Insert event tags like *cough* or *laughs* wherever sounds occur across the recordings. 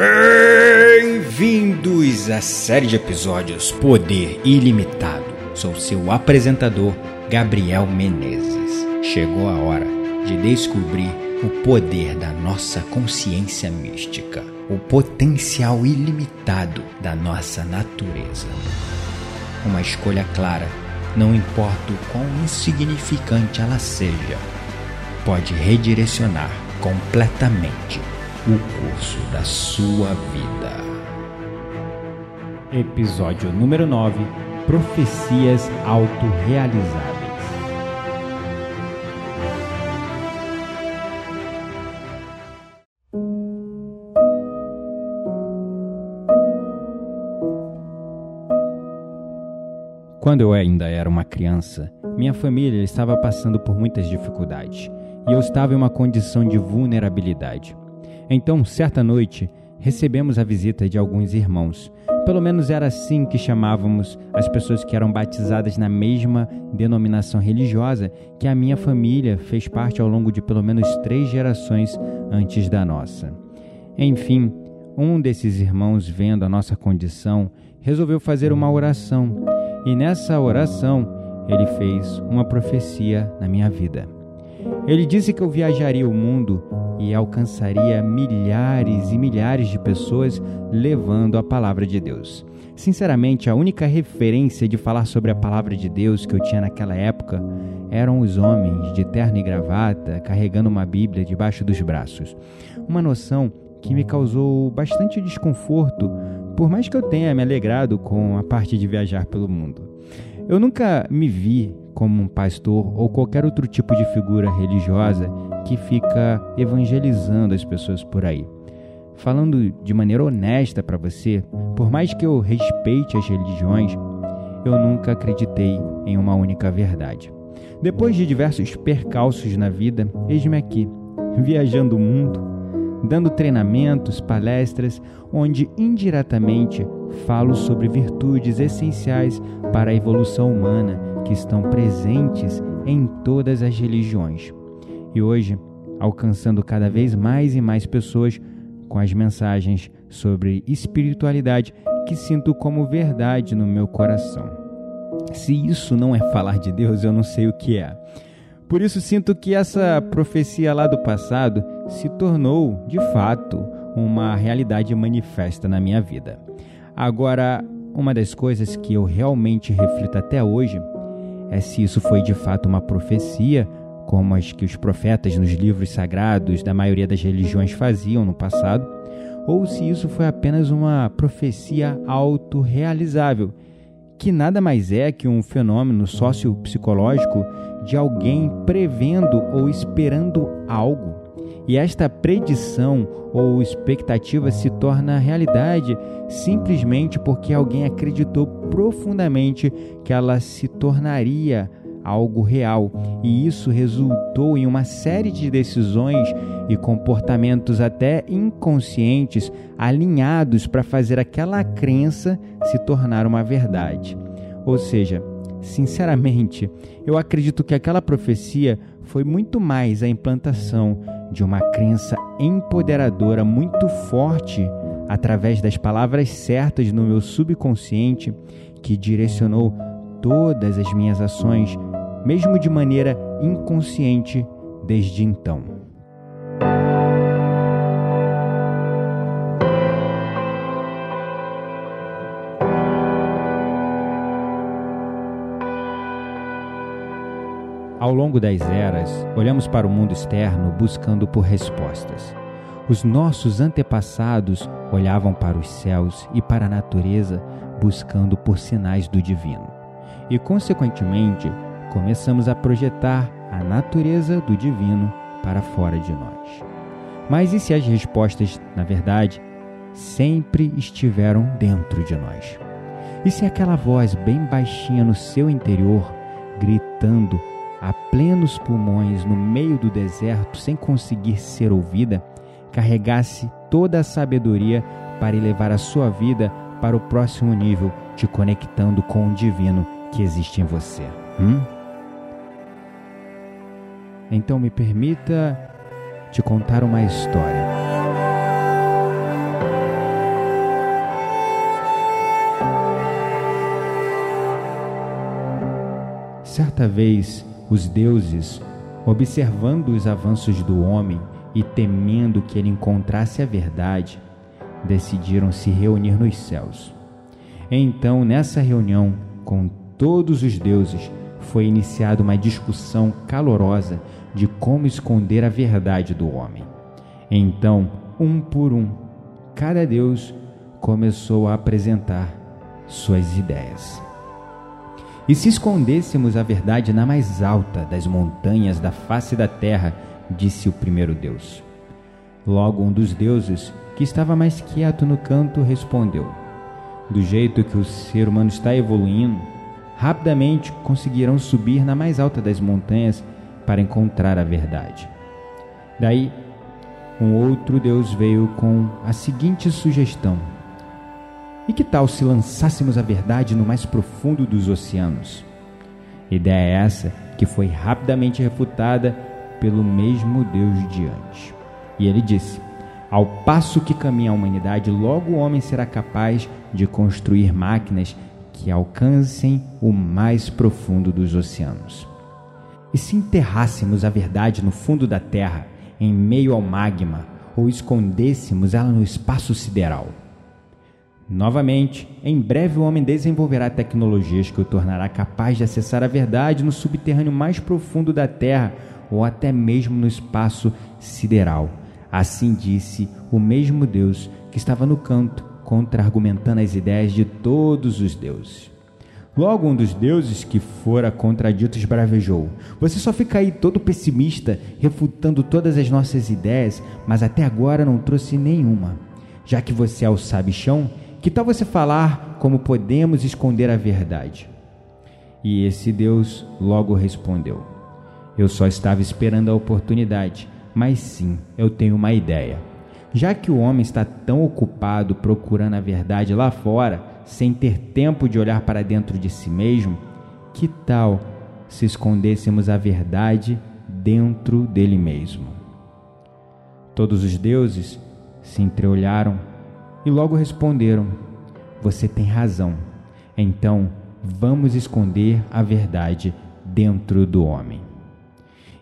Bem-vindos à série de episódios Poder Ilimitado. Sou seu apresentador, Gabriel Menezes. Chegou a hora de descobrir o poder da nossa consciência mística, o potencial ilimitado da nossa natureza. Uma escolha clara, não importa o quão insignificante ela seja, pode redirecionar completamente o curso da sua vida. Episódio número 9 Profecias Autorealizáveis. Quando eu ainda era uma criança, minha família estava passando por muitas dificuldades e eu estava em uma condição de vulnerabilidade. Então, certa noite, recebemos a visita de alguns irmãos. Pelo menos era assim que chamávamos as pessoas que eram batizadas na mesma denominação religiosa que a minha família fez parte ao longo de pelo menos três gerações antes da nossa. Enfim, um desses irmãos, vendo a nossa condição, resolveu fazer uma oração, e nessa oração ele fez uma profecia na minha vida. Ele disse que eu viajaria o mundo e alcançaria milhares e milhares de pessoas levando a palavra de Deus. Sinceramente, a única referência de falar sobre a palavra de Deus que eu tinha naquela época eram os homens de terno e gravata carregando uma Bíblia debaixo dos braços. Uma noção que me causou bastante desconforto, por mais que eu tenha me alegrado com a parte de viajar pelo mundo. Eu nunca me vi como um pastor ou qualquer outro tipo de figura religiosa que fica evangelizando as pessoas por aí. Falando de maneira honesta para você, por mais que eu respeite as religiões, eu nunca acreditei em uma única verdade. Depois de diversos percalços na vida, eis-me aqui, viajando o mundo, dando treinamentos, palestras, onde indiretamente falo sobre virtudes essenciais para a evolução humana que estão presentes em todas as religiões. E hoje, alcançando cada vez mais e mais pessoas com as mensagens sobre espiritualidade que sinto como verdade no meu coração. Se isso não é falar de Deus, eu não sei o que é. Por isso sinto que essa profecia lá do passado se tornou, de fato, uma realidade manifesta na minha vida. Agora, uma das coisas que eu realmente reflito até hoje é se isso foi de fato uma profecia, como as que os profetas nos livros sagrados da maioria das religiões faziam no passado, ou se isso foi apenas uma profecia autorrealizável, que nada mais é que um fenômeno sociopsicológico de alguém prevendo ou esperando algo e esta predição ou expectativa se torna realidade simplesmente porque alguém acreditou profundamente que ela se tornaria algo real, e isso resultou em uma série de decisões e comportamentos até inconscientes alinhados para fazer aquela crença se tornar uma verdade. Ou seja, sinceramente, eu acredito que aquela profecia foi muito mais a implantação de uma crença empoderadora muito forte através das palavras certas no meu subconsciente que direcionou todas as minhas ações, mesmo de maneira inconsciente desde então. Ao longo das eras, olhamos para o mundo externo buscando por respostas. Os nossos antepassados olhavam para os céus e para a natureza buscando por sinais do divino. E, consequentemente, começamos a projetar a natureza do divino para fora de nós. Mas e se as respostas, na verdade, sempre estiveram dentro de nós? E se aquela voz bem baixinha no seu interior, gritando a plenos pulmões no meio do deserto sem conseguir ser ouvida, carregasse toda a sabedoria para elevar a sua vida para o próximo nível, te conectando com o divino que existe em você. Hum? Então me permita te contar uma história. Certa vez, os deuses, observando os avanços do homem e temendo que ele encontrasse a verdade, decidiram se reunir nos céus. Então, nessa reunião com todos os deuses, foi iniciada uma discussão calorosa de como esconder a verdade do homem. Então, um por um, cada deus começou a apresentar suas ideias. E se escondêssemos a verdade na mais alta das montanhas da face da terra, disse o primeiro deus. Logo um dos deuses, que estava mais quieto no canto, respondeu: Do jeito que o ser humano está evoluindo, rapidamente conseguirão subir na mais alta das montanhas para encontrar a verdade. Daí, um outro Deus veio com a seguinte sugestão: E que tal se lançássemos a verdade no mais profundo dos oceanos? Ideia é essa que foi rapidamente refutada pelo mesmo Deus de antes. E ele disse: Ao passo que caminha a humanidade, logo o homem será capaz de construir máquinas que alcancem o mais profundo dos oceanos. E se enterrássemos a verdade no fundo da terra, em meio ao magma, ou escondêssemos ela no espaço sideral? Novamente, em breve o homem desenvolverá tecnologias que o tornará capaz de acessar a verdade no subterrâneo mais profundo da Terra ou até mesmo no espaço sideral. Assim disse o mesmo Deus que estava no canto, contra-argumentando as ideias de todos os deuses. Logo, um dos deuses que fora contradito esbravejou: Você só fica aí todo pessimista, refutando todas as nossas ideias, mas até agora não trouxe nenhuma. Já que você é o sabichão, que tal você falar como podemos esconder a verdade? E esse Deus logo respondeu: Eu só estava esperando a oportunidade, mas sim, eu tenho uma ideia. Já que o homem está tão ocupado procurando a verdade lá fora, sem ter tempo de olhar para dentro de si mesmo, que tal se escondêssemos a verdade dentro dele mesmo? Todos os deuses se entreolharam e logo responderam: Você tem razão. Então vamos esconder a verdade dentro do homem.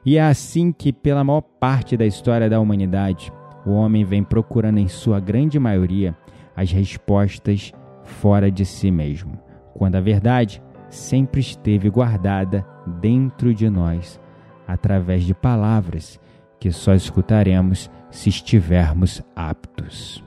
E é assim que, pela maior parte da história da humanidade, o homem vem procurando, em sua grande maioria, as respostas fora de si mesmo, quando a verdade sempre esteve guardada dentro de nós, através de palavras que só escutaremos se estivermos aptos.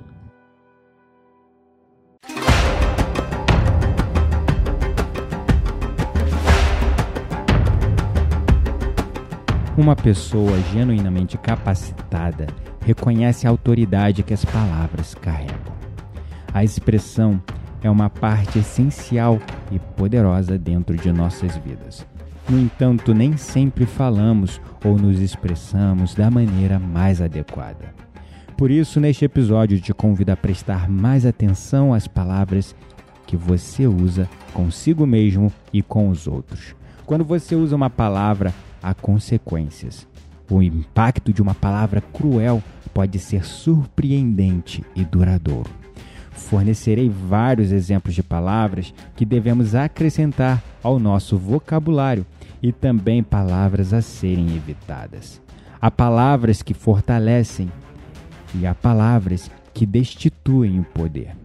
Uma pessoa genuinamente capacitada reconhece a autoridade que as palavras carregam. A expressão é uma parte essencial e poderosa dentro de nossas vidas. No entanto, nem sempre falamos ou nos expressamos da maneira mais adequada. Por isso, neste episódio, te convido a prestar mais atenção às palavras que você usa consigo mesmo e com os outros. Quando você usa uma palavra, há consequências. O impacto de uma palavra cruel pode ser surpreendente e duradouro. Fornecerei vários exemplos de palavras que devemos acrescentar ao nosso vocabulário e também palavras a serem evitadas. Há palavras que fortalecem e há palavras que destituem o poder.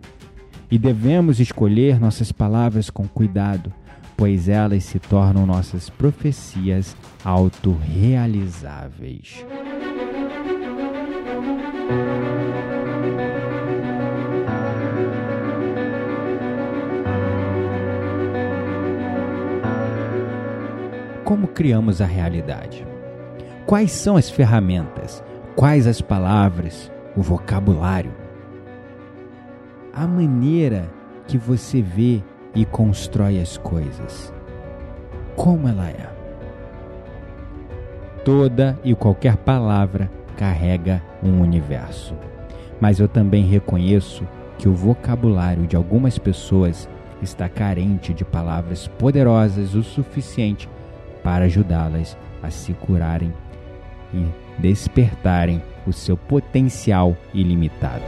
E devemos escolher nossas palavras com cuidado, pois elas se tornam nossas profecias autorrealizáveis. Como criamos a realidade? Quais são as ferramentas? Quais as palavras? O vocabulário? A maneira que você vê e constrói as coisas. Como ela é? Toda e qualquer palavra carrega um universo. Mas eu também reconheço que o vocabulário de algumas pessoas está carente de palavras poderosas o suficiente para ajudá-las a se curarem e despertarem o seu potencial ilimitado.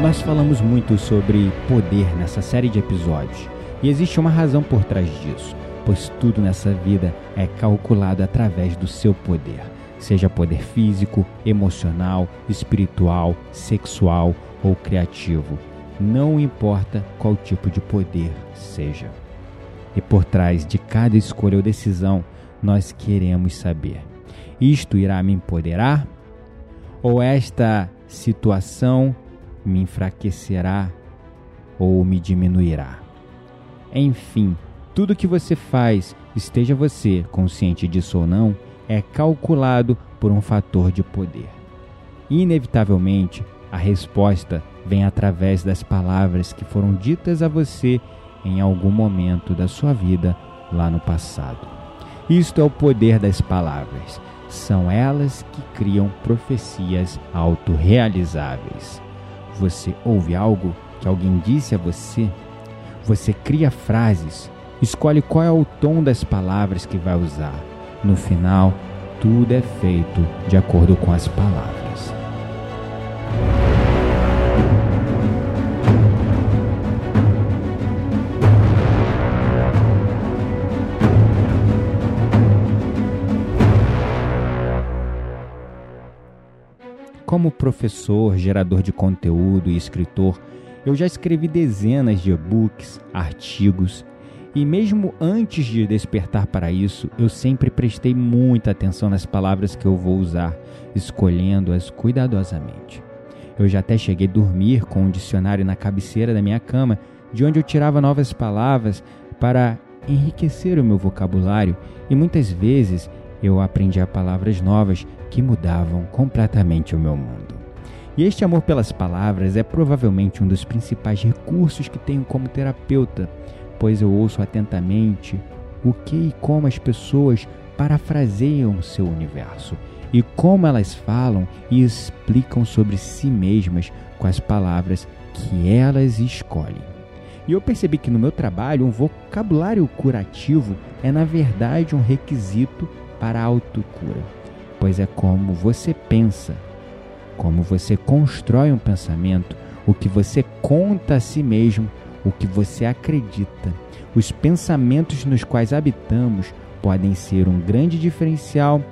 Nós falamos muito sobre poder nessa série de episódios e existe uma razão por trás disso, pois tudo nessa vida é calculado através do seu poder, seja poder físico, emocional, espiritual, sexual ou criativo. Não importa qual tipo de poder seja. E por trás de cada escolha ou decisão, nós queremos saber: isto irá me empoderar? Ou esta situação me enfraquecerá ou me diminuirá. Enfim, tudo que você faz, esteja você consciente disso ou não, é calculado por um fator de poder. Inevitavelmente, a resposta vem através das palavras que foram ditas a você em algum momento da sua vida lá no passado. Isto é o poder das palavras. São elas que criam profecias autorrealizáveis. Você ouve algo que alguém disse a você? Você cria frases, escolhe qual é o tom das palavras que vai usar. No final, tudo é feito de acordo com as palavras. Como professor, gerador de conteúdo e escritor, eu já escrevi dezenas de e-books, artigos, e mesmo antes de despertar para isso, eu sempre prestei muita atenção nas palavras que eu vou usar, escolhendo-as cuidadosamente. Eu já até cheguei a dormir com um dicionário na cabeceira da minha cama, de onde eu tirava novas palavras para enriquecer o meu vocabulário, e muitas vezes eu aprendia palavras novas que mudavam completamente o meu mundo. E este amor pelas palavras é provavelmente um dos principais recursos que tenho como terapeuta, pois eu ouço atentamente o que e como as pessoas parafraseiam seu universo e como elas falam e explicam sobre si mesmas com as palavras que elas escolhem. E eu percebi que no meu trabalho um vocabulário curativo é na verdade um requisito para a autocura, pois é como você pensa, como você constrói um pensamento, o que você conta a si mesmo, o que você acredita. Os pensamentos nos quais habitamos podem ser um grande diferencial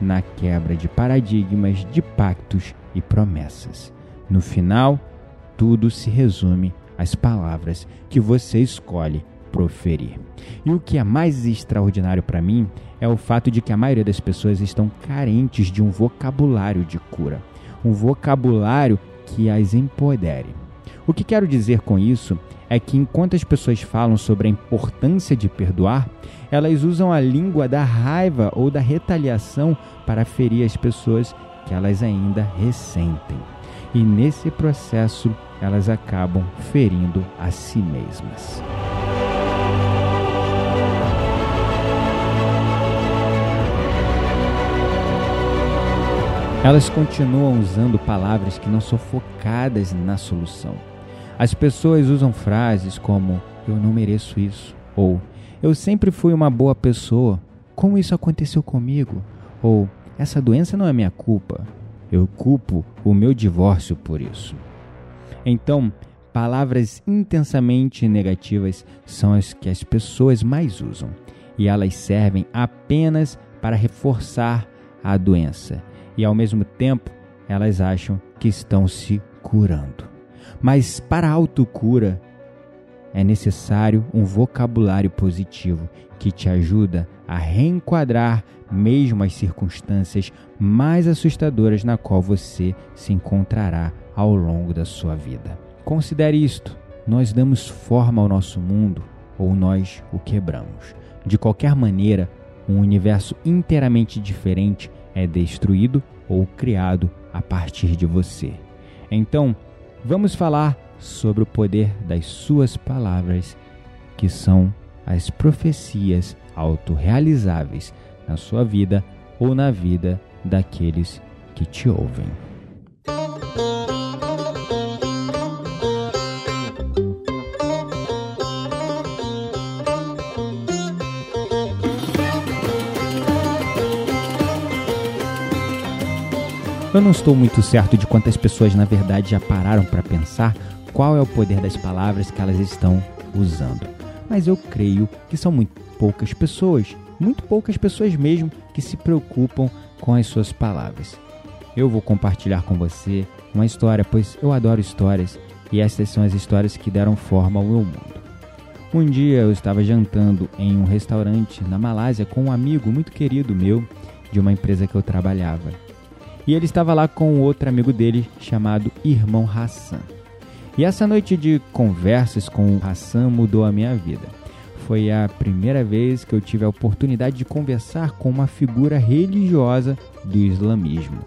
na quebra de paradigmas, de pactos e promessas. No final, tudo se resume às palavras que você escolhe proferir. E o que é mais extraordinário para mim é o fato de que a maioria das pessoas estão carentes de um vocabulário de cura, um vocabulário que as empodere. O que quero dizer com isso é que enquanto as pessoas falam sobre a importância de perdoar, elas usam a língua da raiva ou da retaliação para ferir as pessoas que elas ainda ressentem. E nesse processo, elas acabam ferindo a si mesmas. Elas continuam usando palavras que não são focadas na solução. As pessoas usam frases como eu não mereço isso ou eu sempre fui uma boa pessoa, como isso aconteceu comigo? Ou essa doença não é minha culpa, eu culpo o meu divórcio por isso. Então, palavras intensamente negativas são as que as pessoas mais usam e elas servem apenas para reforçar a doença e ao mesmo tempo elas acham que estão se curando. Mas para a autocura é necessário um vocabulário positivo que te ajuda a reenquadrar mesmo as circunstâncias mais assustadoras na qual você se encontrará ao longo da sua vida. Considere isto: nós damos forma ao nosso mundo ou nós o quebramos. De qualquer maneira, um universo inteiramente diferente é destruído ou criado a partir de você. Então, vamos falar sobre o poder das suas palavras, que são as profecias autorrealizáveis na sua vida ou na vida daqueles que te ouvem. Eu não estou muito certo de quantas pessoas na verdade já pararam para pensar qual é o poder das palavras que elas estão usando. Mas eu creio que são muito poucas pessoas, muito poucas pessoas mesmo que se preocupam com as suas palavras. Eu vou compartilhar com você uma história, pois eu adoro histórias e estas são as histórias que deram forma ao meu mundo. Um dia eu estava jantando em um restaurante na Malásia com um amigo muito querido meu de uma empresa que eu trabalhava. E ele estava lá com outro amigo dele chamado Irmão Hassan. E essa noite de conversas com o Hassan mudou a minha vida. Foi a primeira vez que eu tive a oportunidade de conversar com uma figura religiosa do islamismo.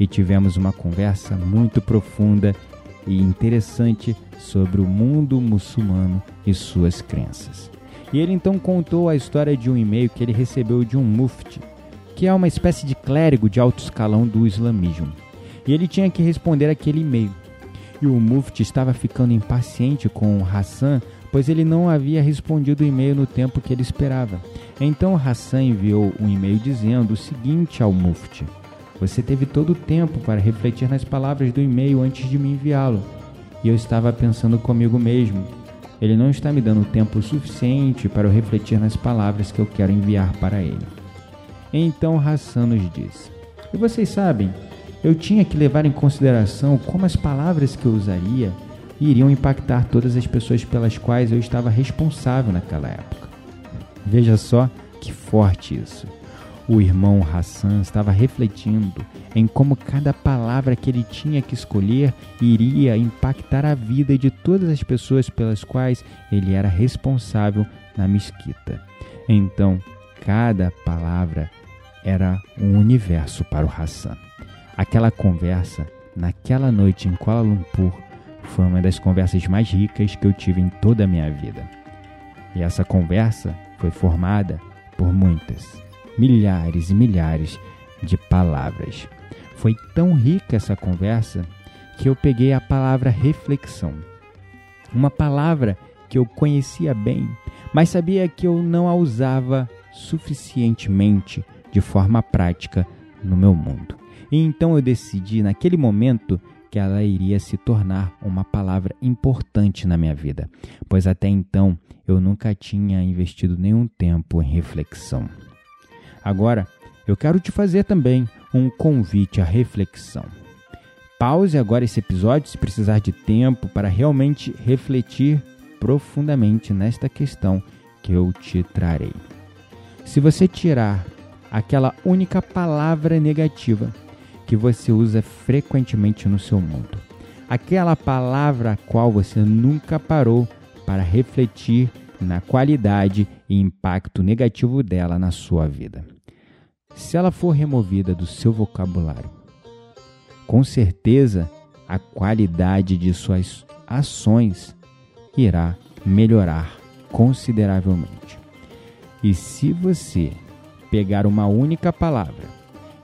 E tivemos uma conversa muito profunda e interessante sobre o mundo muçulmano e suas crenças. E ele então contou a história de um e-mail que ele recebeu de um mufti, que é uma espécie de clérigo de alto escalão do islamismo. E ele tinha que responder aquele e-mail. E o mufti estava ficando impaciente com Hassan, pois ele não havia respondido o e-mail no tempo que ele esperava. Então Hassan enviou um e-mail dizendo o seguinte ao mufti: Você teve todo o tempo para refletir nas palavras do e-mail antes de me enviá-lo e eu estava pensando comigo mesmo: ele não está me dando tempo suficiente para eu refletir nas palavras que eu quero enviar para ele. Então Hassan nos disse: E vocês sabem, eu tinha que levar em consideração como as palavras que eu usaria iriam impactar todas as pessoas pelas quais eu estava responsável naquela época. Veja só que forte isso. O irmão Hassan estava refletindo em como cada palavra que ele tinha que escolher iria impactar a vida de todas as pessoas pelas quais ele era responsável na mesquita. Então, cada palavra era um universo para o Hassan. Aquela conversa, naquela noite em Kuala Lumpur, foi uma das conversas mais ricas que eu tive em toda a minha vida. E essa conversa foi formada por muitas milhares e milhares de palavras. Foi tão rica essa conversa que eu peguei a palavra reflexão. Uma palavra que eu conhecia bem, mas sabia que eu não a usava suficientemente de forma prática no meu mundo. E então eu decidi, naquele momento, que ela iria se tornar uma palavra importante na minha vida, pois até então eu nunca tinha investido nenhum tempo em reflexão. Agora, eu quero te fazer também um convite à reflexão. Pause agora esse episódio se precisar de tempo para realmente refletir profundamente nesta questão que eu te trarei. Se você tirar aquela única palavra negativa que você usa frequentemente no seu mundo, aquela palavra a qual você nunca parou para refletir na qualidade e impacto negativo dela na sua vida se ela for removida do seu vocabulário, com certeza a qualidade de suas ações irá melhorar consideravelmente. E se você pegar uma única palavra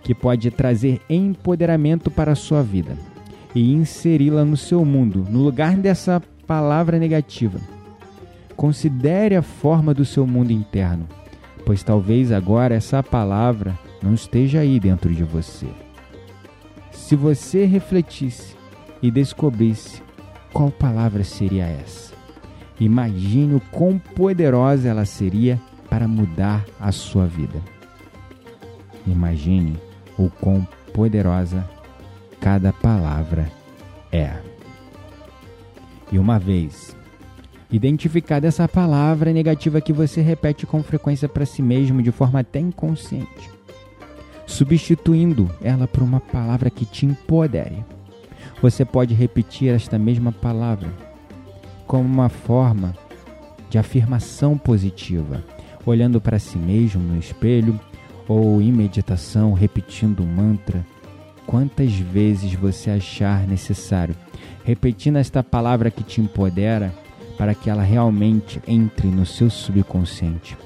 que pode trazer empoderamento para a sua vida e inseri-la no seu mundo, no lugar dessa palavra negativa, considere a forma do seu mundo interno pois talvez agora essa palavra não esteja aí dentro de você. Se você refletisse e descobrisse qual palavra seria essa, imagine o quão poderosa ela seria para mudar a sua vida. Imagine o quão poderosa cada palavra é. E uma vez Identificada essa palavra negativa que você repete com frequência para si mesmo de forma até inconsciente, substituindo ela por uma palavra que te empodere. Você pode repetir esta mesma palavra como uma forma de afirmação positiva, olhando para si mesmo no espelho ou em meditação, repetindo o mantra quantas vezes você achar necessário. Repetindo esta palavra que te empodera, para que ela realmente entre no seu subconsciente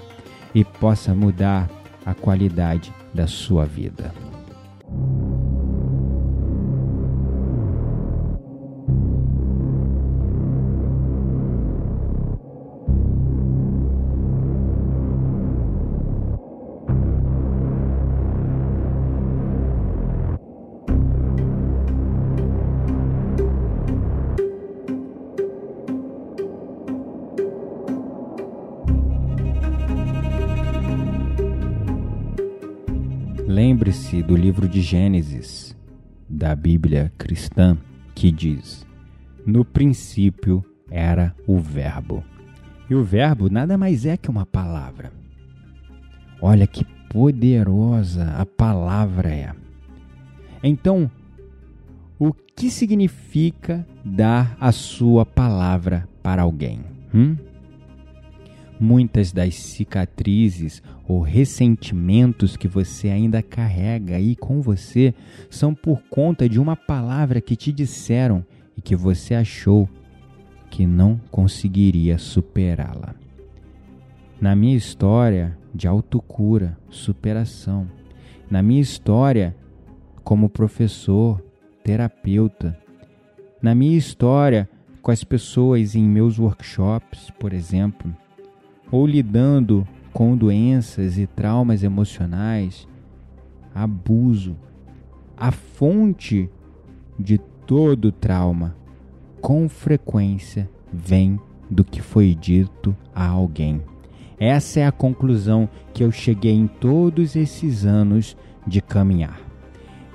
e possa mudar a qualidade da sua vida. De Gênesis, da Bíblia cristã, que diz: No princípio era o Verbo. E o Verbo nada mais é que uma palavra. Olha que poderosa a palavra é. Então, o que significa dar a sua palavra para alguém? Hum? Muitas das cicatrizes ou ressentimentos que você ainda carrega aí com você são por conta de uma palavra que te disseram e que você achou que não conseguiria superá-la. Na minha história de autocura, superação, na minha história como professor, terapeuta, na minha história com as pessoas em meus workshops, por exemplo, ou lidando com doenças e traumas emocionais, abuso, a fonte de todo trauma, com frequência vem do que foi dito a alguém. Essa é a conclusão que eu cheguei em todos esses anos de caminhar.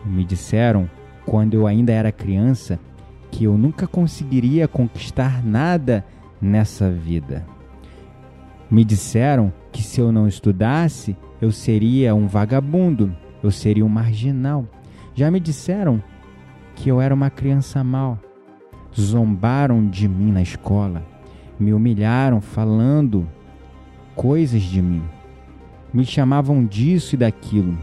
Me disseram, quando eu ainda era criança, que eu nunca conseguiria conquistar nada nessa vida. Me disseram que se eu não estudasse, eu seria um vagabundo, eu seria um marginal. Já me disseram que eu era uma criança mal. Zombaram de mim na escola, me humilharam falando coisas de mim. Me chamavam disso e daquilo.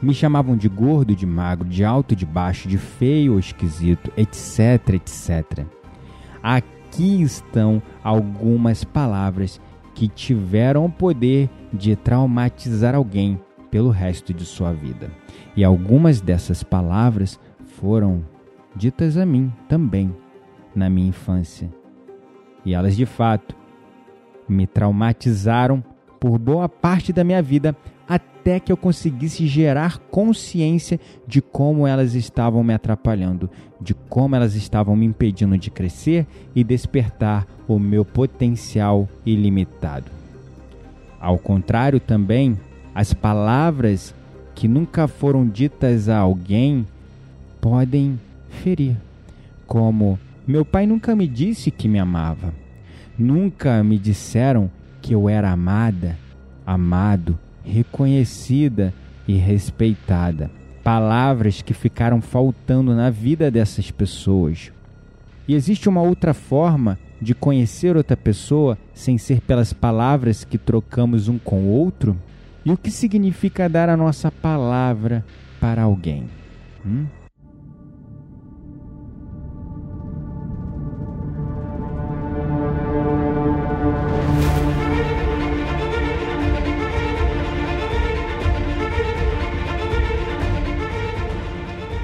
Me chamavam de gordo, de magro, de alto, de baixo, de feio ou esquisito, etc, etc. Aqui estão algumas palavras que tiveram o poder de traumatizar alguém pelo resto de sua vida. E algumas dessas palavras foram ditas a mim também na minha infância. E elas de fato me traumatizaram por boa parte da minha vida até que eu conseguisse gerar consciência de como elas estavam me atrapalhando, de como elas estavam me impedindo de crescer e despertar o meu potencial ilimitado. Ao contrário, também, as palavras que nunca foram ditas a alguém podem ferir, como meu pai nunca me disse que me amava, nunca me disseram que eu era amada, amado reconhecida e respeitada. Palavras que ficaram faltando na vida dessas pessoas. E existe uma outra forma de conhecer outra pessoa sem ser pelas palavras que trocamos um com o outro? E o que significa dar a nossa palavra para alguém? Hum?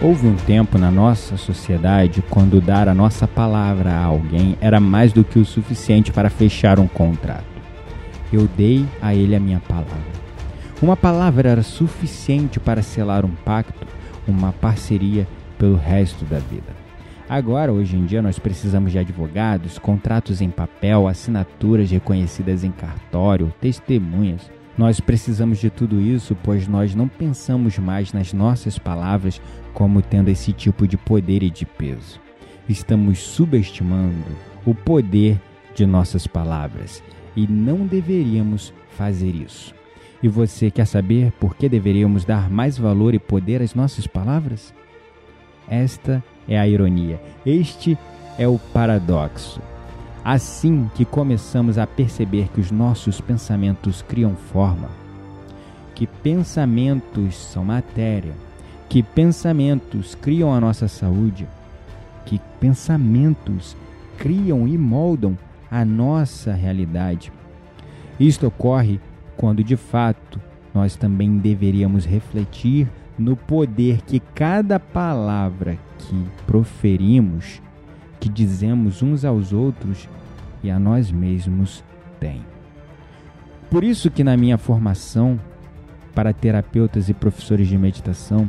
Houve um tempo na nossa sociedade quando dar a nossa palavra a alguém era mais do que o suficiente para fechar um contrato. Eu dei a ele a minha palavra. Uma palavra era suficiente para selar um pacto, uma parceria pelo resto da vida. Agora, hoje em dia, nós precisamos de advogados, contratos em papel, assinaturas reconhecidas em cartório, testemunhas. Nós precisamos de tudo isso, pois nós não pensamos mais nas nossas palavras como tendo esse tipo de poder e de peso. Estamos subestimando o poder de nossas palavras e não deveríamos fazer isso. E você quer saber por que deveríamos dar mais valor e poder às nossas palavras? Esta é a ironia, este é o paradoxo. Assim que começamos a perceber que os nossos pensamentos criam forma, que pensamentos são matéria, que pensamentos criam a nossa saúde, que pensamentos criam e moldam a nossa realidade. Isto ocorre quando de fato nós também deveríamos refletir no poder que cada palavra que proferimos que dizemos uns aos outros e a nós mesmos tem. Por isso que na minha formação para terapeutas e professores de meditação,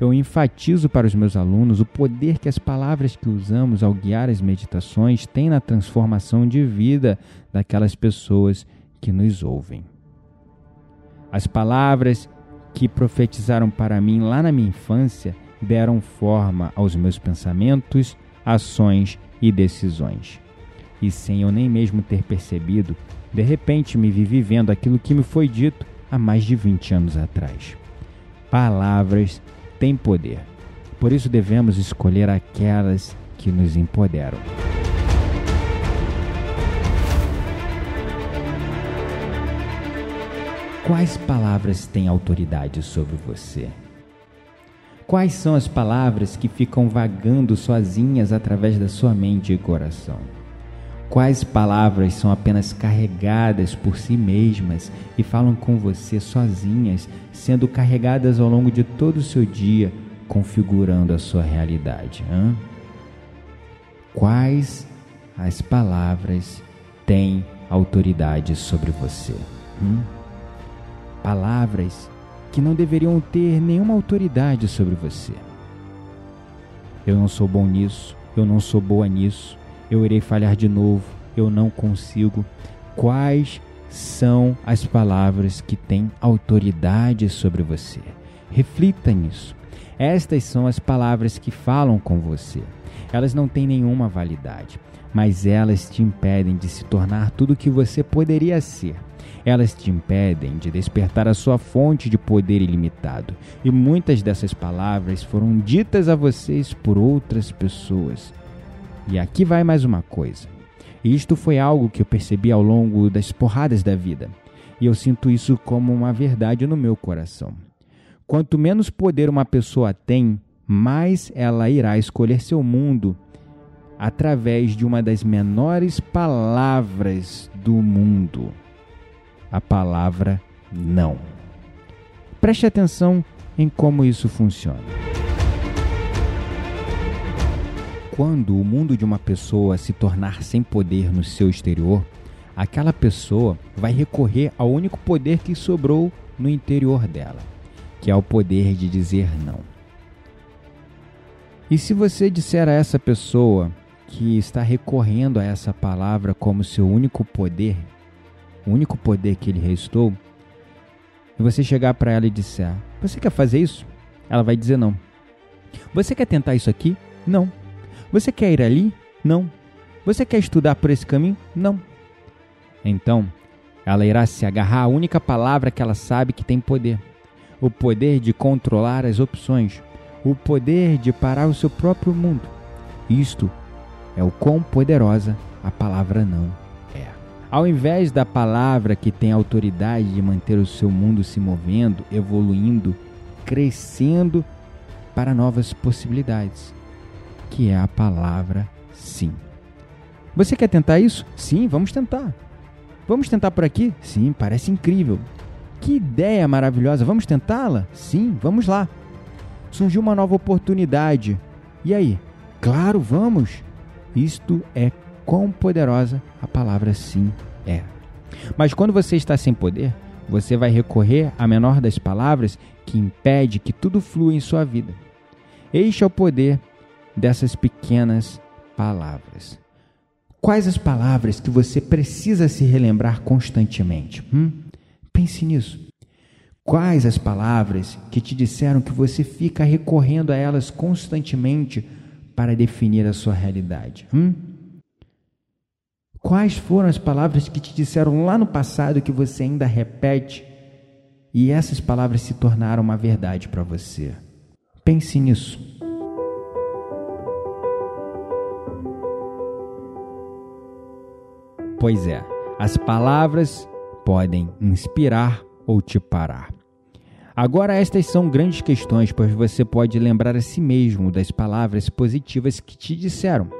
eu enfatizo para os meus alunos o poder que as palavras que usamos ao guiar as meditações têm na transformação de vida daquelas pessoas que nos ouvem. As palavras que profetizaram para mim lá na minha infância deram forma aos meus pensamentos, ações e decisões. E sem eu nem mesmo ter percebido, de repente me vi vivendo aquilo que me foi dito há mais de 20 anos atrás. Palavras têm poder. Por isso devemos escolher aquelas que nos empoderam. Quais palavras têm autoridade sobre você? Quais são as palavras que ficam vagando sozinhas através da sua mente e coração? Quais palavras são apenas carregadas por si mesmas e falam com você sozinhas, sendo carregadas ao longo de todo o seu dia, configurando a sua realidade? Hein? Quais as palavras têm autoridade sobre você? Hum? Palavras que não deveriam ter nenhuma autoridade sobre você. Eu não sou bom nisso, eu não sou boa nisso, eu irei falhar de novo, eu não consigo. Quais são as palavras que têm autoridade sobre você? Reflita nisso. Estas são as palavras que falam com você. Elas não têm nenhuma validade, mas elas te impedem de se tornar tudo o que você poderia ser. Elas te impedem de despertar a sua fonte de poder ilimitado. E muitas dessas palavras foram ditas a vocês por outras pessoas. E aqui vai mais uma coisa. Isto foi algo que eu percebi ao longo das porradas da vida. E eu sinto isso como uma verdade no meu coração. Quanto menos poder uma pessoa tem, mais ela irá escolher seu mundo através de uma das menores palavras do mundo a palavra não. Preste atenção em como isso funciona. Quando o mundo de uma pessoa se tornar sem poder no seu exterior, aquela pessoa vai recorrer ao único poder que sobrou no interior dela, que é o poder de dizer não. E se você disser a essa pessoa que está recorrendo a essa palavra como seu único poder, o único poder que lhe restou, e você chegar para ela e disser: Você quer fazer isso? Ela vai dizer não. Você quer tentar isso aqui? Não. Você quer ir ali? Não. Você quer estudar por esse caminho? Não. Então, ela irá se agarrar à única palavra que ela sabe que tem poder: o poder de controlar as opções, o poder de parar o seu próprio mundo. Isto é o quão poderosa a palavra não ao invés da palavra que tem autoridade de manter o seu mundo se movendo, evoluindo, crescendo para novas possibilidades, que é a palavra sim. Você quer tentar isso? Sim, vamos tentar. Vamos tentar por aqui? Sim, parece incrível. Que ideia maravilhosa! Vamos tentá-la? Sim, vamos lá. Surgiu uma nova oportunidade. E aí? Claro, vamos! Isto é quão poderosa a palavra sim é. Mas quando você está sem poder, você vai recorrer à menor das palavras que impede que tudo flua em sua vida. Este é o poder dessas pequenas palavras. Quais as palavras que você precisa se relembrar constantemente? Hum? Pense nisso. Quais as palavras que te disseram que você fica recorrendo a elas constantemente para definir a sua realidade? Hum? Quais foram as palavras que te disseram lá no passado que você ainda repete e essas palavras se tornaram uma verdade para você? Pense nisso. Pois é, as palavras podem inspirar ou te parar. Agora, estas são grandes questões, pois você pode lembrar a si mesmo das palavras positivas que te disseram.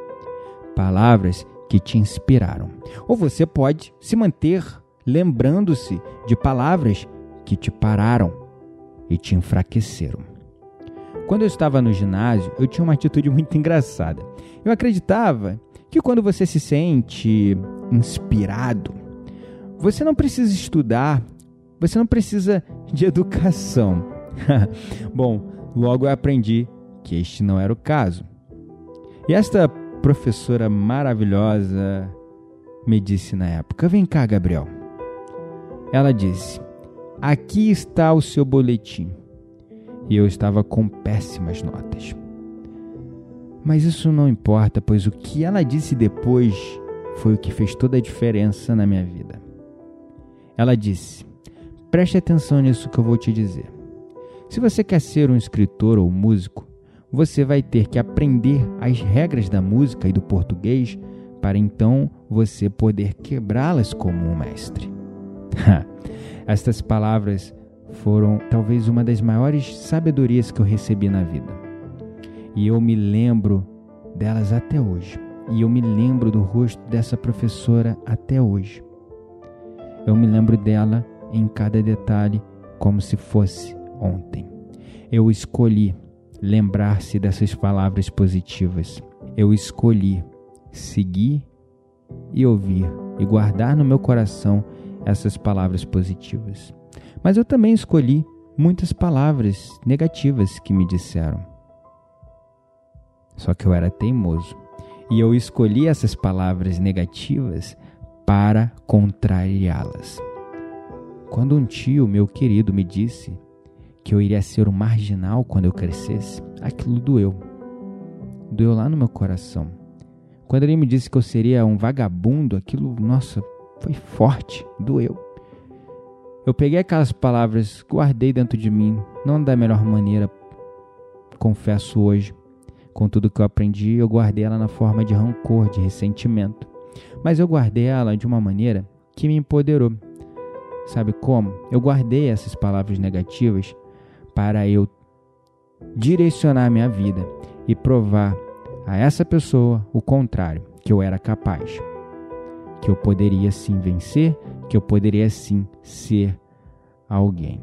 Palavras que te inspiraram. Ou você pode se manter lembrando-se de palavras que te pararam e te enfraqueceram. Quando eu estava no ginásio, eu tinha uma atitude *laughs* muito engraçada. Eu acreditava que quando você se sente inspirado, você não precisa estudar, você não precisa de educação. *laughs* Bom, logo eu aprendi que este não era o caso. E esta professora maravilhosa me disse na época: Vem cá, Gabriel. Ela disse: Aqui está o seu boletim. E eu estava com péssimas notas. Mas isso não importa, pois o que ela disse depois foi o que fez toda a diferença na minha vida. Ela disse: Preste atenção nisso que eu vou te dizer. Se você quer ser um escritor ou músico, você vai ter que aprender as regras da música e do português para então você poder quebrá-las como um mestre. Estas palavras foram talvez uma das maiores sabedorias que eu recebi na vida. E eu me lembro delas até hoje. E eu me lembro do rosto dessa professora até hoje. Eu me lembro dela em cada detalhe como se fosse ontem. Eu escolhi lembrar-se dessas palavras positivas. Eu escolhi seguir e ouvir e guardar no meu coração essas palavras positivas. Mas eu também escolhi muitas palavras negativas que me disseram. Só que eu era teimoso e eu escolhi essas palavras negativas para contrariá-las. Quando um tio meu querido me disse que eu iria ser um marginal quando eu crescesse, aquilo doeu. Doeu lá no meu coração. Quando ele me disse que eu seria um vagabundo, aquilo, nossa, foi forte, doeu. Eu peguei aquelas palavras, guardei dentro de mim, não da melhor maneira, confesso hoje. Com tudo que eu aprendi, eu guardei ela na forma de rancor, de ressentimento. Mas eu guardei ela de uma maneira que me empoderou. Sabe como? Eu guardei essas palavras negativas para eu direcionar minha vida e provar a essa pessoa o contrário, que eu era capaz, que eu poderia sim vencer, que eu poderia sim ser alguém.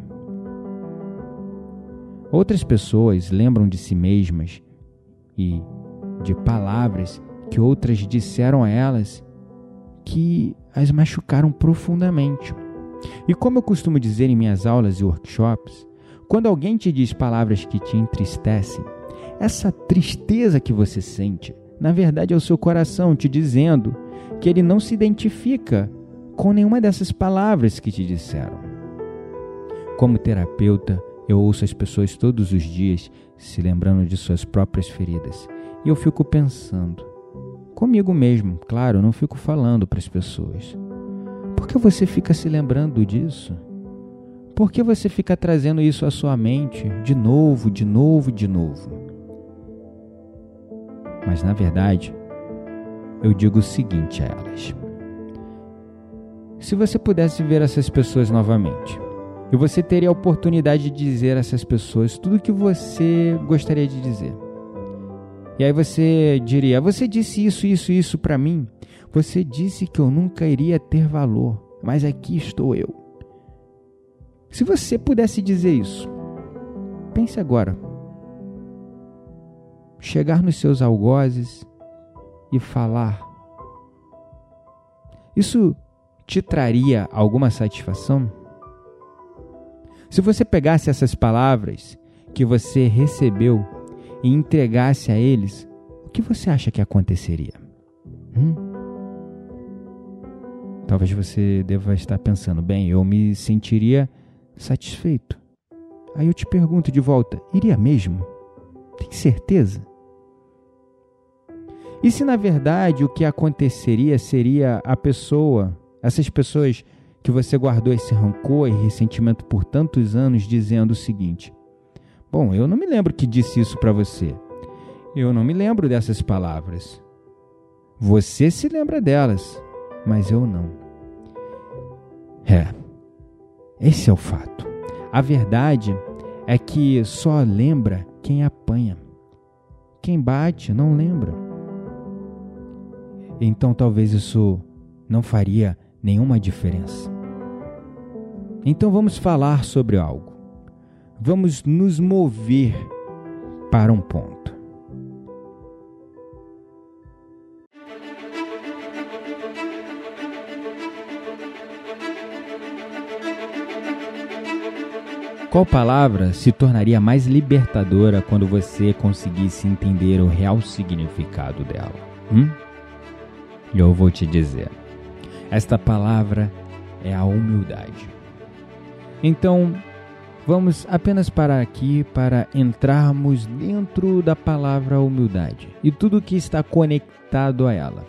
Outras pessoas lembram de si mesmas e de palavras que outras disseram a elas que as machucaram profundamente. E como eu costumo dizer em minhas aulas e workshops, quando alguém te diz palavras que te entristecem, essa tristeza que você sente, na verdade é o seu coração te dizendo que ele não se identifica com nenhuma dessas palavras que te disseram. Como terapeuta, eu ouço as pessoas todos os dias se lembrando de suas próprias feridas e eu fico pensando, comigo mesmo, claro, não fico falando para as pessoas. Por que você fica se lembrando disso? Por que você fica trazendo isso à sua mente de novo, de novo, de novo? Mas na verdade, eu digo o seguinte a elas: se você pudesse ver essas pessoas novamente, e você teria a oportunidade de dizer a essas pessoas tudo o que você gostaria de dizer. E aí você diria: Você disse isso, isso, isso para mim. Você disse que eu nunca iria ter valor, mas aqui estou eu. Se você pudesse dizer isso, pense agora. Chegar nos seus algozes e falar. Isso te traria alguma satisfação? Se você pegasse essas palavras que você recebeu e entregasse a eles, o que você acha que aconteceria? Hum? Talvez você deva estar pensando, bem, eu me sentiria satisfeito. Aí eu te pergunto de volta: iria mesmo? Tem certeza? E se na verdade o que aconteceria seria a pessoa, essas pessoas que você guardou esse rancor e ressentimento por tantos anos, dizendo o seguinte: Bom, eu não me lembro que disse isso para você. Eu não me lembro dessas palavras. Você se lembra delas, mas eu não. É, esse é o fato. A verdade é que só lembra quem apanha. Quem bate não lembra. Então talvez isso não faria nenhuma diferença. Então vamos falar sobre algo. Vamos nos mover para um ponto. Qual palavra se tornaria mais libertadora quando você conseguisse entender o real significado dela? Hum? Eu vou te dizer. Esta palavra é a humildade. Então, vamos apenas parar aqui para entrarmos dentro da palavra humildade e tudo que está conectado a ela,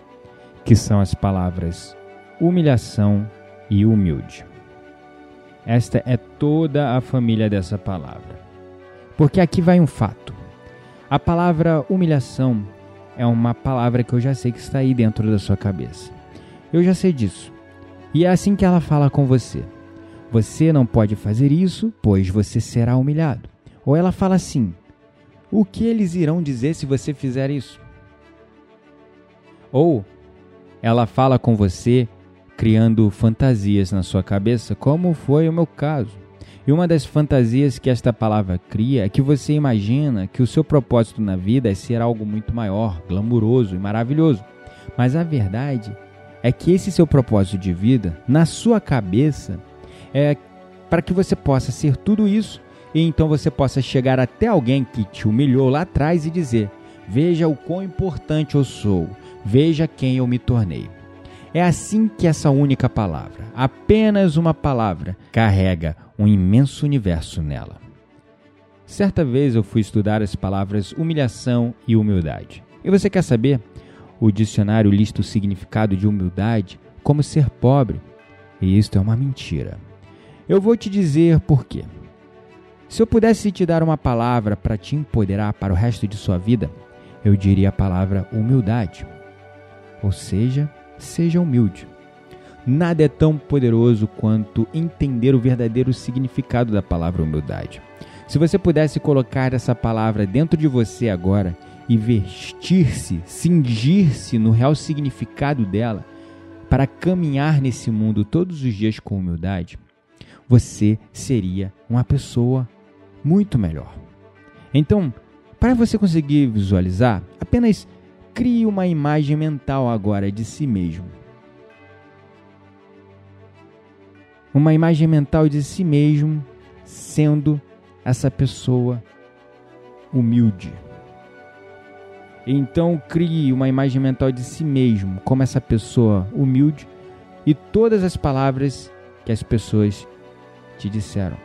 que são as palavras humilhação e humilde. Esta é toda a família dessa palavra. Porque aqui vai um fato. A palavra humilhação é uma palavra que eu já sei que está aí dentro da sua cabeça. Eu já sei disso. E é assim que ela fala com você. Você não pode fazer isso, pois você será humilhado. Ou ela fala assim: O que eles irão dizer se você fizer isso? Ou ela fala com você criando fantasias na sua cabeça, como foi o meu caso. E uma das fantasias que esta palavra cria é que você imagina que o seu propósito na vida é ser algo muito maior, glamuroso e maravilhoso. Mas a verdade é que esse seu propósito de vida, na sua cabeça, é para que você possa ser tudo isso e então você possa chegar até alguém que te humilhou lá atrás e dizer: Veja o quão importante eu sou, veja quem eu me tornei. É assim que essa única palavra, apenas uma palavra, carrega um imenso universo nela. Certa vez eu fui estudar as palavras humilhação e humildade. E você quer saber? O dicionário lista o significado de humildade como ser pobre, e isto é uma mentira. Eu vou te dizer por quê. Se eu pudesse te dar uma palavra para te empoderar para o resto de sua vida, eu diria a palavra humildade. Ou seja, seja humilde. Nada é tão poderoso quanto entender o verdadeiro significado da palavra humildade. Se você pudesse colocar essa palavra dentro de você agora e vestir-se, cingir-se no real significado dela, para caminhar nesse mundo todos os dias com humildade, você seria uma pessoa muito melhor. Então, para você conseguir visualizar, apenas crie uma imagem mental agora de si mesmo. Uma imagem mental de si mesmo sendo essa pessoa humilde. Então crie uma imagem mental de si mesmo como essa pessoa humilde e todas as palavras que as pessoas te disseram.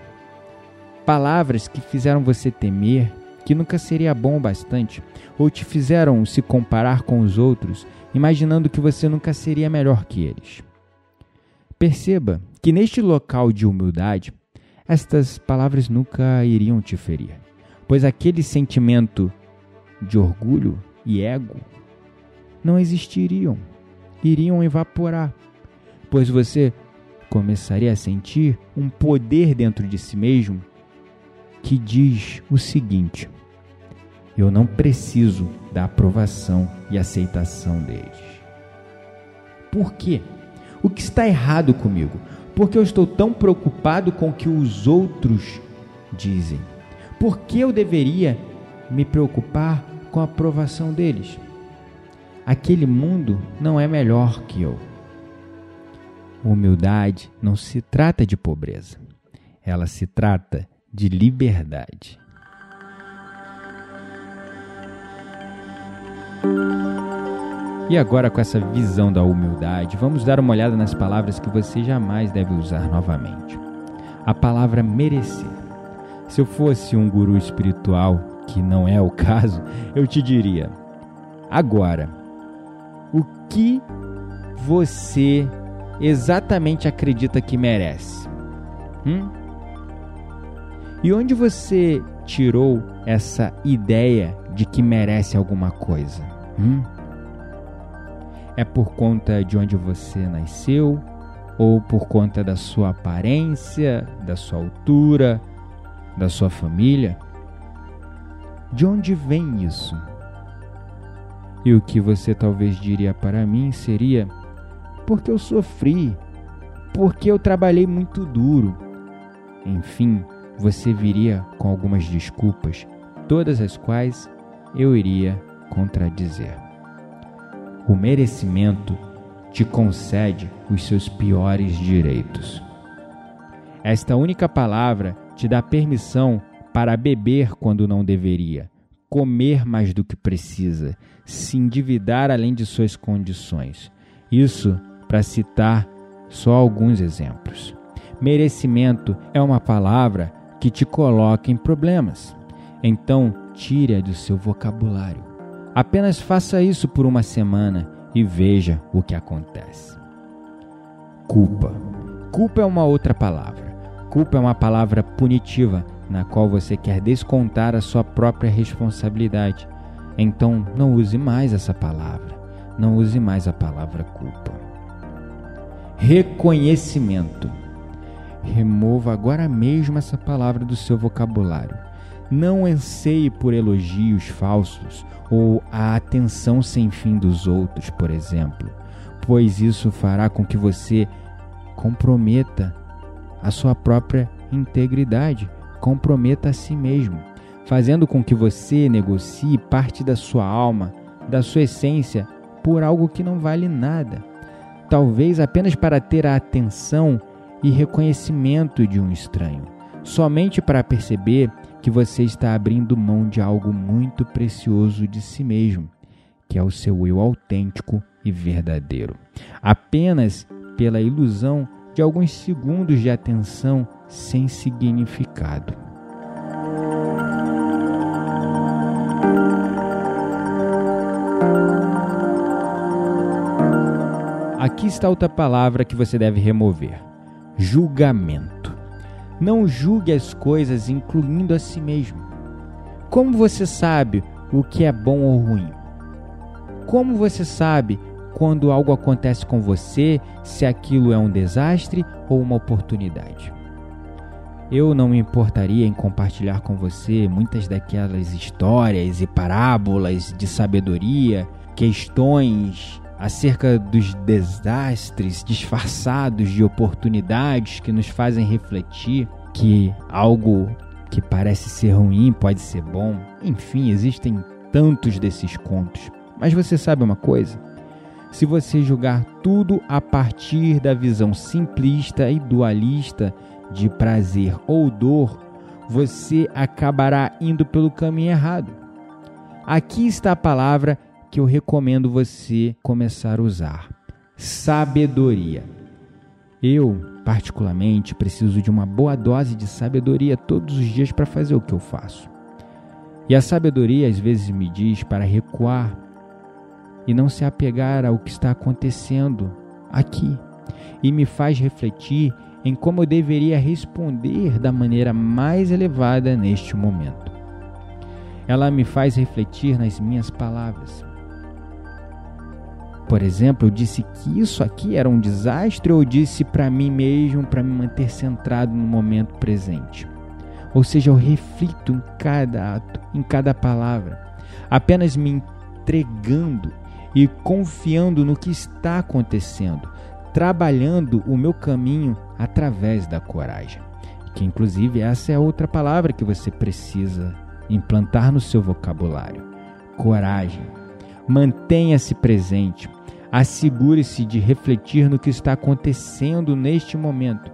Palavras que fizeram você temer, que nunca seria bom o bastante, ou te fizeram se comparar com os outros, imaginando que você nunca seria melhor que eles. Perceba que neste local de humildade, estas palavras nunca iriam te ferir, pois aquele sentimento de orgulho e ego não existiriam, iriam evaporar, pois você começaria a sentir um poder dentro de si mesmo que diz o seguinte: eu não preciso da aprovação e aceitação deles. Por quê? O que está errado comigo? Porque eu estou tão preocupado com o que os outros dizem. Por que eu deveria me preocupar com a aprovação deles? Aquele mundo não é melhor que eu. Humildade não se trata de pobreza, ela se trata de liberdade. E agora, com essa visão da humildade, vamos dar uma olhada nas palavras que você jamais deve usar novamente. A palavra merecer. Se eu fosse um guru espiritual, que não é o caso, *laughs* eu te diria: agora, o que você exatamente acredita que merece? Hum? E onde você tirou essa ideia de que merece alguma coisa? Hum? É por conta de onde você nasceu? Ou por conta da sua aparência, da sua altura, da sua família? De onde vem isso? E o que você talvez diria para mim seria: porque eu sofri, porque eu trabalhei muito duro. Enfim, você viria com algumas desculpas, todas as quais eu iria contradizer. O merecimento te concede os seus piores direitos. Esta única palavra te dá permissão para beber quando não deveria, comer mais do que precisa, se endividar além de suas condições. Isso para citar só alguns exemplos. Merecimento é uma palavra que te coloca em problemas. Então, tire-a do seu vocabulário. Apenas faça isso por uma semana e veja o que acontece. Culpa. Culpa é uma outra palavra. Culpa é uma palavra punitiva na qual você quer descontar a sua própria responsabilidade. Então, não use mais essa palavra. Não use mais a palavra culpa. Reconhecimento. Remova agora mesmo essa palavra do seu vocabulário. Não anseie por elogios falsos ou a atenção sem fim dos outros, por exemplo, pois isso fará com que você comprometa a sua própria integridade, comprometa a si mesmo, fazendo com que você negocie parte da sua alma, da sua essência, por algo que não vale nada, talvez apenas para ter a atenção e reconhecimento de um estranho, somente para perceber que você está abrindo mão de algo muito precioso de si mesmo, que é o seu eu autêntico e verdadeiro, apenas pela ilusão de alguns segundos de atenção sem significado. Aqui está outra palavra que você deve remover: julgamento. Não julgue as coisas, incluindo a si mesmo. Como você sabe o que é bom ou ruim? Como você sabe quando algo acontece com você, se aquilo é um desastre ou uma oportunidade? Eu não me importaria em compartilhar com você muitas daquelas histórias e parábolas de sabedoria, questões acerca dos desastres disfarçados de oportunidades que nos fazem refletir que algo que parece ser ruim pode ser bom. Enfim, existem tantos desses contos. Mas você sabe uma coisa? Se você julgar tudo a partir da visão simplista e dualista de prazer ou dor, você acabará indo pelo caminho errado. Aqui está a palavra que eu recomendo você começar a usar: sabedoria. Eu, particularmente, preciso de uma boa dose de sabedoria todos os dias para fazer o que eu faço. E a sabedoria às vezes me diz para recuar e não se apegar ao que está acontecendo aqui, e me faz refletir em como eu deveria responder da maneira mais elevada neste momento. Ela me faz refletir nas minhas palavras. Por exemplo, eu disse que isso aqui era um desastre ou disse para mim mesmo para me manter centrado no momento presente? Ou seja, eu reflito em cada ato, em cada palavra, apenas me entregando e confiando no que está acontecendo, trabalhando o meu caminho através da coragem. Que inclusive essa é outra palavra que você precisa implantar no seu vocabulário. Coragem. Mantenha-se presente, Assegure-se de refletir no que está acontecendo neste momento.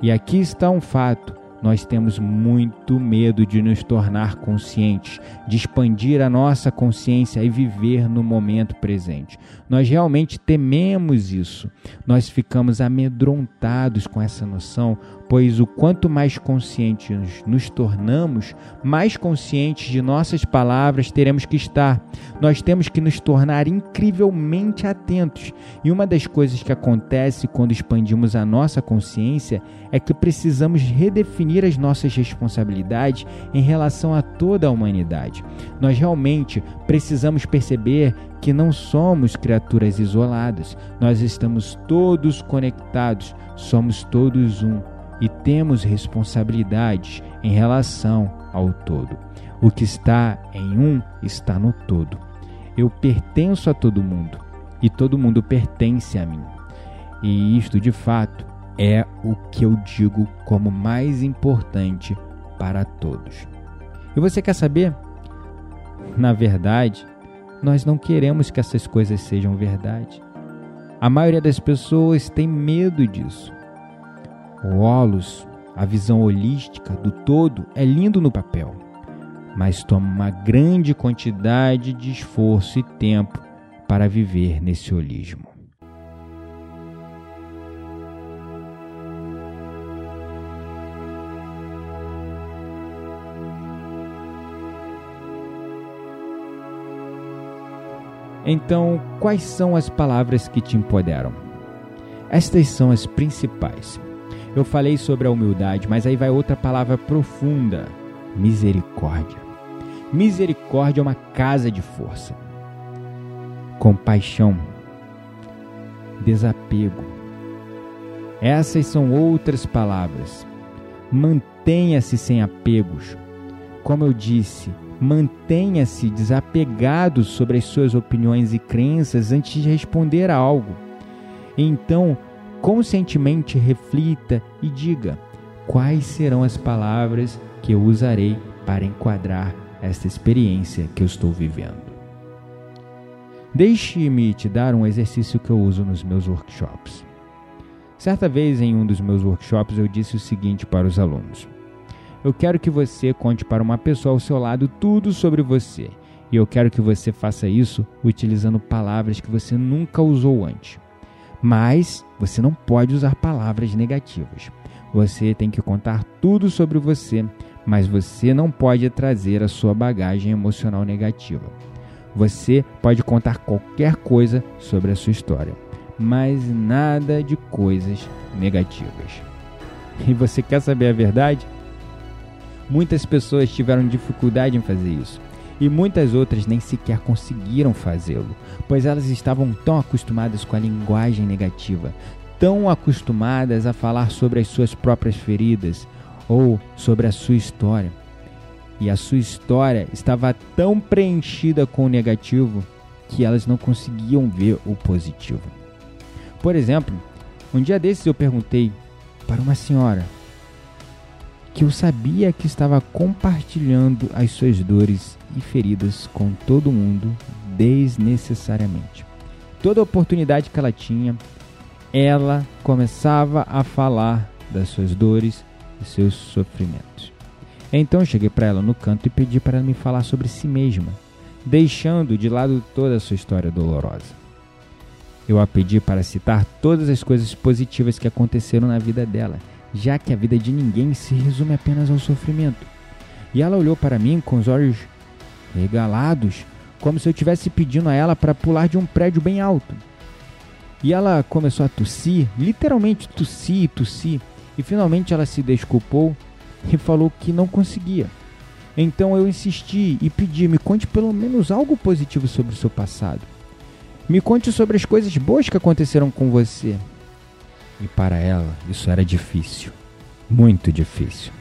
E aqui está um fato: nós temos muito medo de nos tornar conscientes, de expandir a nossa consciência e viver no momento presente. Nós realmente tememos isso. Nós ficamos amedrontados com essa noção, pois o quanto mais conscientes nos tornamos, mais conscientes de nossas palavras teremos que estar. Nós temos que nos tornar incrivelmente atentos. E uma das coisas que acontece quando expandimos a nossa consciência é que precisamos redefinir as nossas responsabilidades em relação a toda a humanidade. Nós realmente precisamos perceber que não somos criaturas isoladas, nós estamos todos conectados, somos todos um e temos responsabilidades em relação ao todo. O que está em um está no todo. Eu pertenço a todo mundo e todo mundo pertence a mim. E isto, de fato, é o que eu digo como mais importante para todos. E você quer saber? Na verdade, nós não queremos que essas coisas sejam verdade. A maioria das pessoas tem medo disso. O holos, a visão holística do todo, é lindo no papel, mas toma uma grande quantidade de esforço e tempo para viver nesse holismo. Então, quais são as palavras que te empoderam? Estas são as principais. Eu falei sobre a humildade, mas aí vai outra palavra profunda: misericórdia. Misericórdia é uma casa de força. Compaixão, desapego. Essas são outras palavras. Mantenha-se sem apegos. Como eu disse, mantenha-se desapegado sobre as suas opiniões e crenças antes de responder a algo. Então, conscientemente reflita e diga quais serão as palavras que eu usarei para enquadrar esta experiência que eu estou vivendo. Deixe-me te dar um exercício que eu uso nos meus workshops. Certa vez em um dos meus workshops eu disse o seguinte para os alunos: Eu quero que você conte para uma pessoa ao seu lado tudo sobre você, e eu quero que você faça isso utilizando palavras que você nunca usou antes. Mas você não pode usar palavras negativas. Você tem que contar tudo sobre você, mas você não pode trazer a sua bagagem emocional negativa. Você pode contar qualquer coisa sobre a sua história, mas nada de coisas negativas. *laughs* E você quer saber a verdade? Muitas pessoas tiveram dificuldade em fazer isso e muitas outras nem sequer conseguiram fazê-lo, pois elas estavam tão acostumadas com a linguagem negativa, tão acostumadas a falar sobre as suas próprias feridas ou sobre a sua história. E a sua história estava tão preenchida com o negativo que elas não conseguiam ver o positivo. Por exemplo, um dia desses eu perguntei para uma senhora que eu sabia que estava compartilhando as suas dores e feridas com todo mundo desnecessariamente. Toda oportunidade que ela tinha, ela começava a falar das suas dores e seus sofrimentos. Então eu cheguei para ela no canto e pedi para ela me falar sobre si mesma, deixando de lado toda a sua história dolorosa. Eu a pedi para citar todas as coisas positivas que aconteceram na vida dela já que a vida de ninguém se resume apenas ao sofrimento. E ela olhou para mim com os olhos regalados, como se eu estivesse pedindo a ela para pular de um prédio bem alto. E ela começou a tossir, literalmente tossir e tossir, e finalmente ela se desculpou e falou que não conseguia. Então eu insisti e pedi: me conte pelo menos algo positivo sobre o seu passado. Me conte sobre as coisas boas que aconteceram com você. E para ela isso era difícil, muito difícil.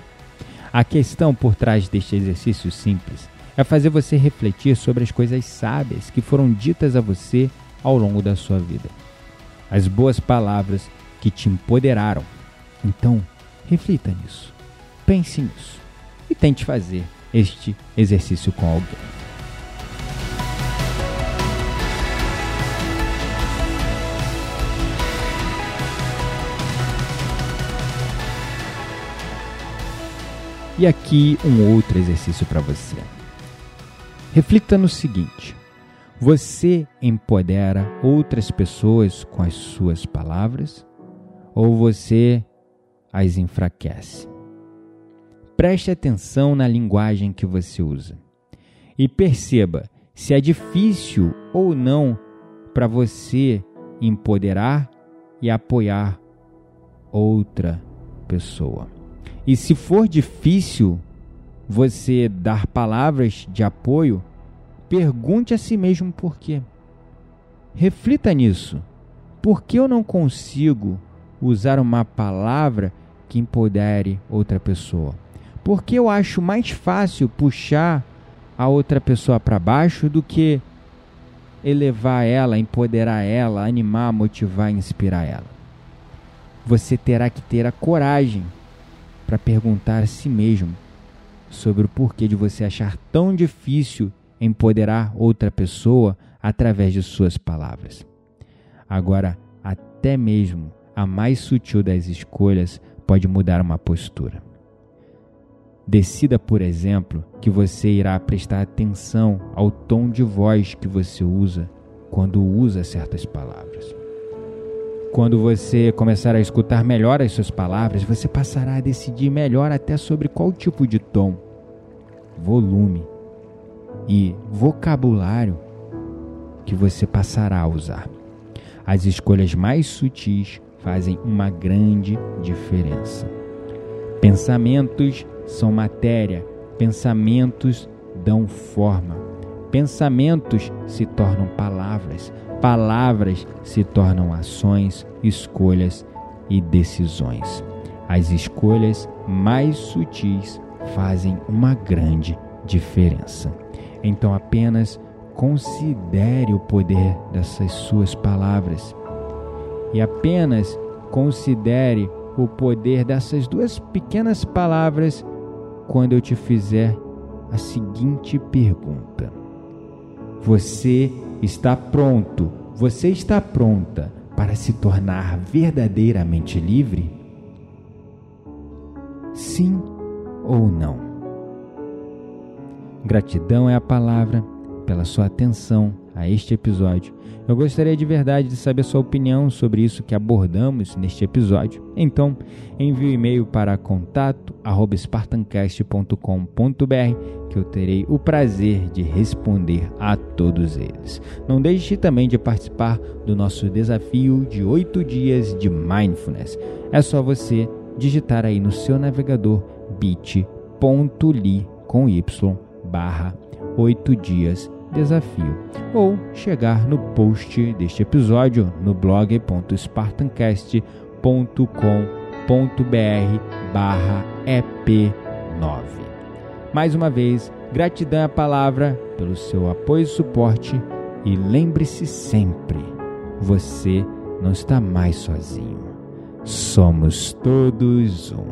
A questão por trás deste exercício simples é fazer você refletir sobre as coisas sábias que foram ditas a você ao longo da sua vida. As boas palavras que te empoderaram. Então, reflita nisso. Pense nisso e tente fazer este exercício com alguém. E aqui um outro exercício para você. Reflita no seguinte: você empodera outras pessoas com as suas palavras ou você as enfraquece? Preste atenção na linguagem que você usa e perceba se é difícil ou não para você empoderar e apoiar outra pessoa. E se for difícil você dar palavras de apoio, pergunte a si mesmo por quê. Reflita nisso. Por que eu não consigo usar uma palavra que empodere outra pessoa? Por que eu acho mais fácil puxar a outra pessoa para baixo do que elevar ela, empoderar ela, animar, motivar, inspirar ela? Você terá que ter a coragem para perguntar a si mesmo sobre o porquê de você achar tão difícil empoderar outra pessoa através de suas palavras. Agora, até mesmo a mais sutil das escolhas pode mudar uma postura. Decida, por exemplo, que você irá prestar atenção ao tom de voz que você usa quando usa certas palavras. Quando você começar a escutar melhor as suas palavras, você passará a decidir melhor até sobre qual tipo de tom, volume e vocabulário que você passará a usar. As escolhas mais sutis fazem uma grande diferença. Pensamentos são matéria, pensamentos dão forma. Pensamentos se tornam palavras, palavras se tornam ações, escolhas e decisões. As escolhas mais sutis fazem uma grande diferença. Então apenas considere o poder dessas suas palavras e apenas considere o poder dessas duas pequenas palavras quando eu te fizer a seguinte pergunta: Você está pronto? Você está pronta para se tornar verdadeiramente livre? Sim ou não? Gratidão é a palavra pela sua atenção a este episódio. Eu gostaria de verdade de saber sua opinião sobre isso que abordamos neste episódio. Então, envie um e-mail para contato@spartancast.com.br que eu terei o prazer de responder a todos eles. Não deixe também de participar do nosso desafio de 8 dias de mindfulness. É só você digitar aí no seu navegador bit.ly com y barra 8 dias desafio ou chegar no post deste episódio no blog.spartancast.com.br barra EP9. Mais uma vez, gratidão à palavra pelo seu apoio e suporte e lembre-se sempre, você não está mais sozinho. Somos todos um.